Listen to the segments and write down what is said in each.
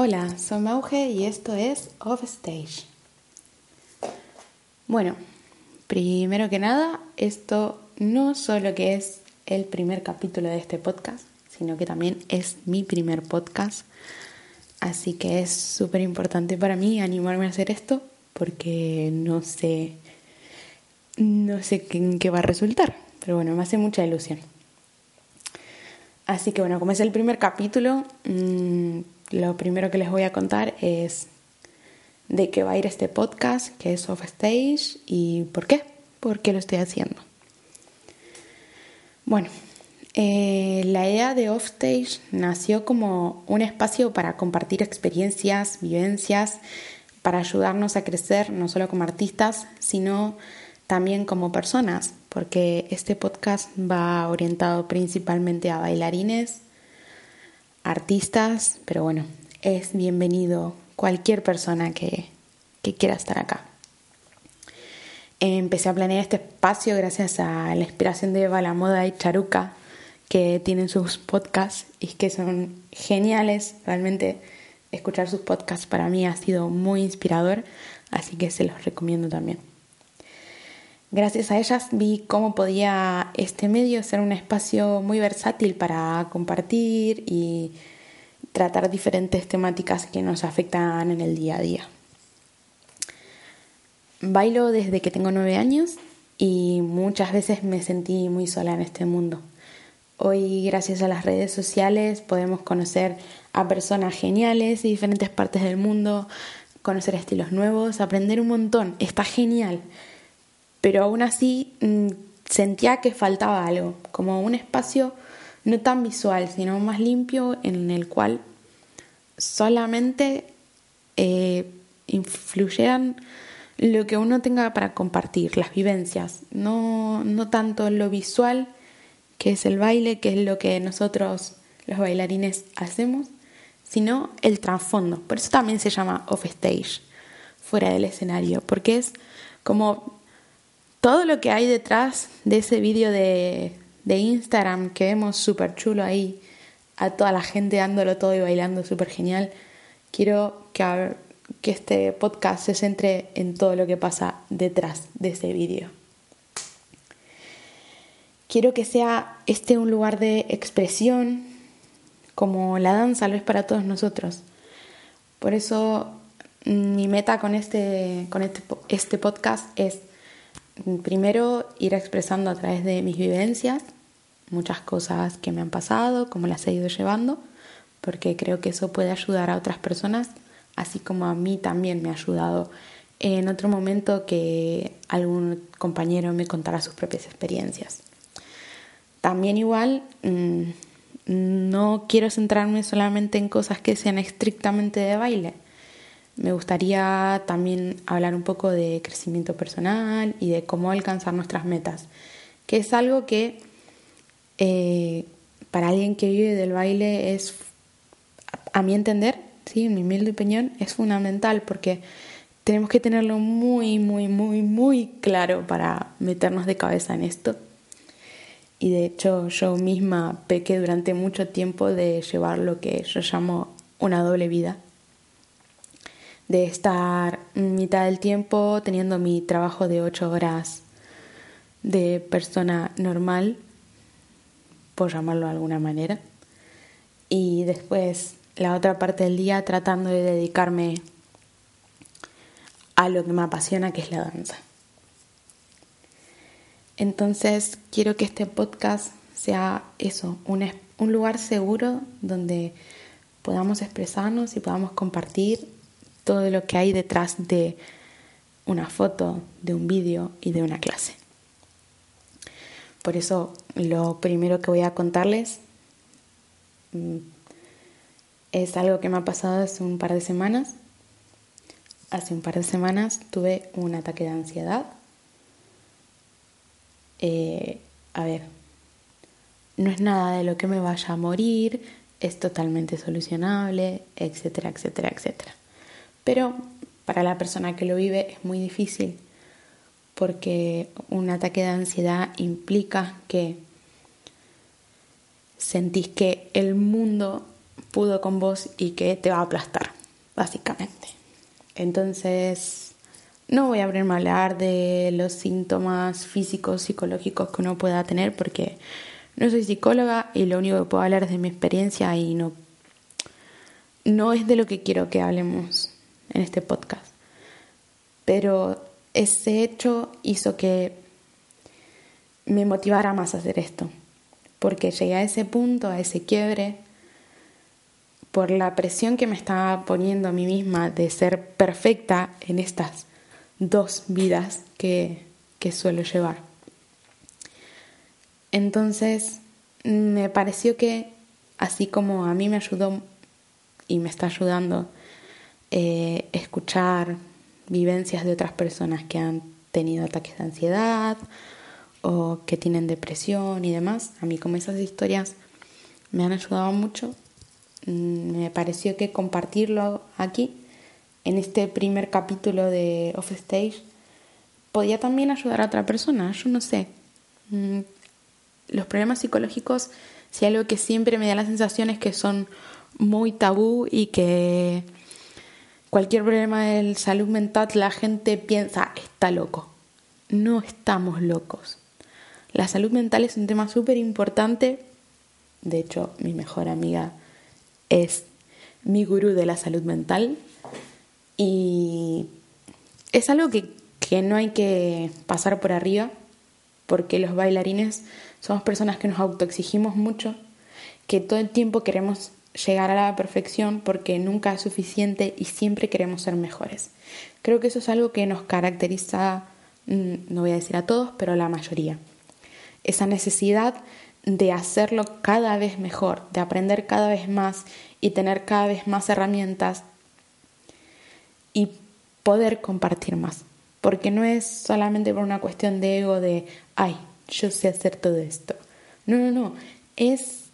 Hola, soy Mauge y esto es Off Stage. Bueno, primero que nada, esto no solo que es el primer capítulo de este podcast, sino que también es mi primer podcast. Así que es súper importante para mí animarme a hacer esto porque no sé, no sé qué, qué va a resultar. Pero bueno, me hace mucha ilusión. Así que bueno, como es el primer capítulo, mmm, lo primero que les voy a contar es de qué va a ir este podcast, qué es Offstage y por qué, por qué lo estoy haciendo. Bueno, eh, la idea de Offstage nació como un espacio para compartir experiencias, vivencias, para ayudarnos a crecer no solo como artistas, sino también como personas, porque este podcast va orientado principalmente a bailarines, artistas, pero bueno, es bienvenido cualquier persona que, quiera estar acá. Empecé a planear este espacio gracias a la inspiración de Eva La Moda y Charuca, que tienen sus podcasts y que son geniales. Realmente escuchar sus podcasts para mí ha sido muy inspirador, así que se los recomiendo también. Gracias a ellas vi cómo podía este medio ser un espacio muy versátil para compartir y tratar diferentes temáticas que nos afectan en el día a día. Bailo desde que tengo nueve años y muchas veces me sentí muy sola en este mundo. Hoy, gracias a las redes sociales, podemos conocer a personas geniales de diferentes partes del mundo, conocer estilos nuevos, aprender un montón. Está genial pero aún así mm, sentía que faltaba algo, como un espacio no tan visual, sino más limpio en el cual solamente eh, influyeran lo que uno tenga para compartir, las vivencias, no, no tanto lo visual, que es el baile, que es lo que nosotros los bailarines hacemos, sino el trasfondo. Por eso también se llama off stage, fuera del escenario, porque es como todo lo que hay detrás de ese vídeo de, Instagram que vemos súper chulo ahí, a toda la gente dándolo todo y bailando súper genial, quiero que, que este podcast se centre en todo lo que pasa detrás de ese vídeo. Quiero que sea este un lugar de expresión, como la danza lo es para todos nosotros. Por eso mm, mi meta con este, con este, este podcast es primero ir expresando a través de mis vivencias muchas cosas que me han pasado, cómo las he ido llevando, porque creo que eso puede ayudar a otras personas, así como a mí también me ha ayudado en otro momento que algún compañero me contara sus propias experiencias. También igual, mm, no quiero centrarme solamente en cosas que sean estrictamente de baile, me gustaría también hablar un poco de crecimiento personal y de cómo alcanzar nuestras metas, que es algo que eh, para alguien que vive del baile es, a mi entender, ¿sí? en mi humilde opinión, es fundamental porque tenemos que tenerlo muy, muy, muy, muy claro para meternos de cabeza en esto. Y de hecho yo misma pequé durante mucho tiempo de llevar lo que yo llamo una doble vida de estar mitad del tiempo teniendo mi trabajo de ocho horas de persona normal, por llamarlo de alguna manera, y después la otra parte del día tratando de dedicarme a lo que me apasiona, que es la danza. Entonces quiero que este podcast sea eso, un, un lugar seguro donde podamos expresarnos y podamos compartir todo lo que hay detrás de una foto, de un vídeo y de una clase. Por eso lo primero que voy a contarles mm, es algo que me ha pasado hace un par de semanas. Hace un par de semanas tuve un ataque de ansiedad. Eh, a ver, no es nada de lo que me vaya a morir, es totalmente solucionable, etcétera, etcétera, etcétera. Pero para la persona que lo vive es muy difícil porque un ataque de ansiedad implica que sentís que el mundo pudo con vos y que te va a aplastar, básicamente. Entonces, no voy a abrirme a hablar de los síntomas físicos, psicológicos que uno pueda tener porque no soy psicóloga y lo único que puedo hablar es de mi experiencia y no, no es de lo que quiero que hablemos en este podcast. Pero ese hecho hizo que me motivara más a hacer esto, porque llegué a ese punto, a ese quiebre, por la presión que me estaba poniendo a mí misma de ser perfecta en estas dos vidas que, que suelo llevar. Entonces, me pareció que, así como a mí me ayudó y me está ayudando eh, escuchar vivencias de otras personas que han tenido ataques de ansiedad o que tienen depresión y demás, a mí como esas historias me han ayudado mucho, mm, me pareció que compartirlo aquí en este primer capítulo de Off Stage podía también ayudar a otra persona, yo no sé. Mm, los problemas psicológicos, si algo que siempre me da la sensación es que son muy tabú y que cualquier problema de salud mental la gente piensa está loco. No estamos locos. La salud mental es un tema súper importante. De hecho, mi mejor amiga es mi gurú de la salud mental. Y es algo que, no hay que pasar por arriba, porque los bailarines somos personas que nos autoexigimos mucho, que todo el tiempo queremos llegar a la perfección porque nunca es suficiente y siempre queremos ser mejores. Creo que eso es algo que nos caracteriza, mm, no voy a decir a todos, pero a la mayoría. Esa necesidad de hacerlo cada vez mejor, de aprender cada vez más y tener cada vez más herramientas y poder compartir más. Porque no es solamente por una cuestión de ego de, ay, yo sé hacer todo esto. No, no, no. Es,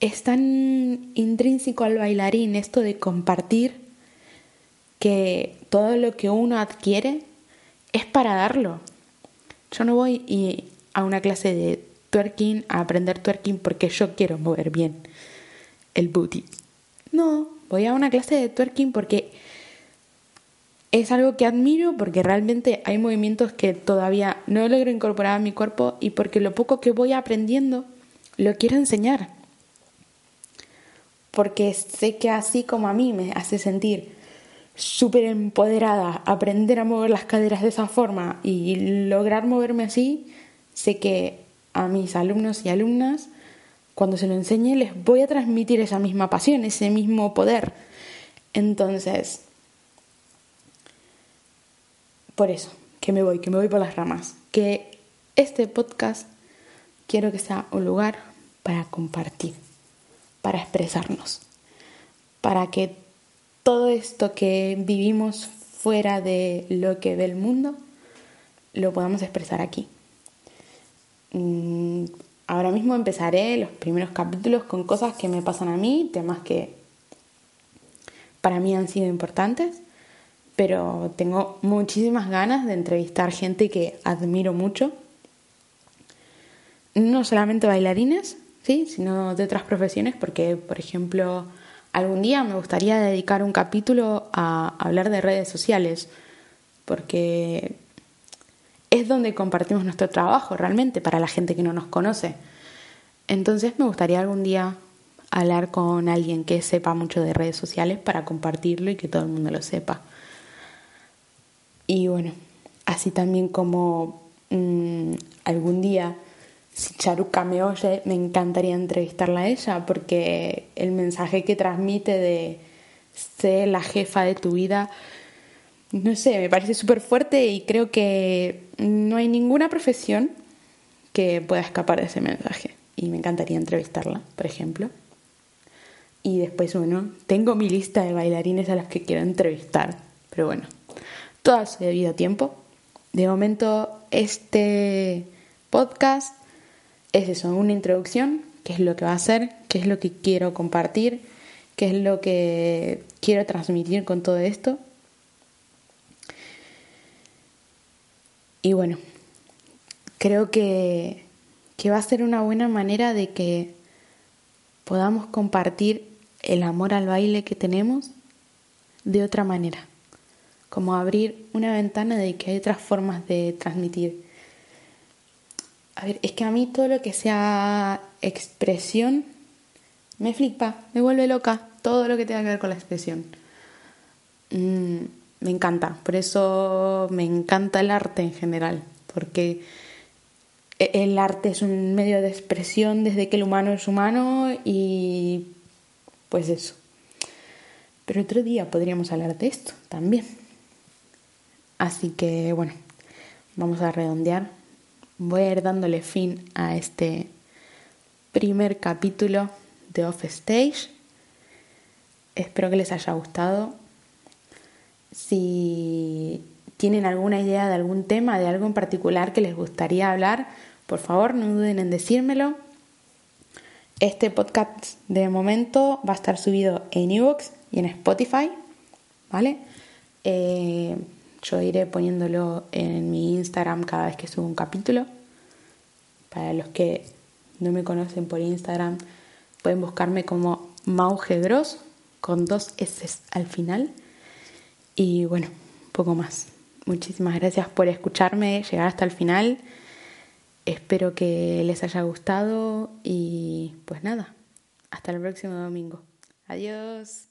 es tan intrínseco al bailarín esto de compartir que todo lo que uno adquiere es para darlo. Yo no voy a una clase de twerking a aprender twerking porque yo quiero mover bien el booty. No, voy a una clase de twerking porque es algo que admiro porque realmente hay movimientos que todavía no logro incorporar a mi cuerpo y porque lo poco que voy aprendiendo lo quiero enseñar. Porque sé que así como a mí me hace sentir súper empoderada aprender a mover las caderas de esa forma y lograr moverme así, sé que a mis alumnos y alumnas, cuando se lo enseñe, les voy a transmitir esa misma pasión, ese mismo poder. Entonces, por eso, que me voy, que me voy por las ramas. Que este podcast quiero que sea un lugar para compartir, para expresarnos, para que todo esto que vivimos fuera de lo que ve el mundo lo podamos expresar aquí. Mm, ahora mismo empezaré los primeros capítulos con cosas que me pasan a mí, temas que para mí han sido importantes pero tengo muchísimas ganas de entrevistar gente que admiro mucho. No solamente bailarines, sino de otras profesiones, porque, por ejemplo, algún día me gustaría dedicar un capítulo a hablar de redes sociales, porque es donde compartimos nuestro trabajo realmente para la gente que no nos conoce. Entonces me gustaría algún día hablar con alguien que sepa mucho de redes sociales para compartirlo y que todo el mundo lo sepa. Y bueno, así también como mm, algún día, si Charuca me oye, me encantaría entrevistarla a ella porque el mensaje que transmite de ser la jefa de tu vida, no sé, me parece súper fuerte y creo que no hay ninguna profesión que pueda escapar de ese mensaje. Y me encantaría entrevistarla, por ejemplo. Y después, bueno, tengo mi lista de bailarines a las que quiero entrevistar. Pero bueno, todo a su debido tiempo. De momento, este podcast es eso, una introducción, qué es lo que va a ser, qué es lo que quiero compartir, qué es lo que quiero transmitir con todo esto. Y bueno, creo que, que va a ser una buena manera de que podamos compartir el amor al baile que tenemos de otra manera, como abrir una ventana de que hay otras formas de transmitir. A ver, es que a mí todo lo que sea expresión me flipa, me vuelve loca, todo lo que tenga que ver con la expresión. Mm, me encanta, por eso me encanta el arte en general, porque e, el arte es un medio de expresión desde que el humano es humano y pues eso. Pero otro día podríamos hablar de esto también. Así que bueno, vamos a redondear. Voy a ir dándole fin a este primer capítulo de Off Stage. Espero que les haya gustado. Si tienen alguna idea de algún tema, de algo en particular que les gustaría hablar, por favor no duden en decírmelo. Este podcast de momento va a estar subido en Evox y en Spotify, ¿vale? Eh, yo iré poniéndolo en mi Instagram cada vez que subo un capítulo. Para los que no me conocen por Instagram, pueden buscarme como Maugedros con dos S al final. Y bueno, poco más. Muchísimas gracias por escucharme, llegar hasta el final. Espero que les haya gustado y pues nada, hasta el próximo domingo. Adiós.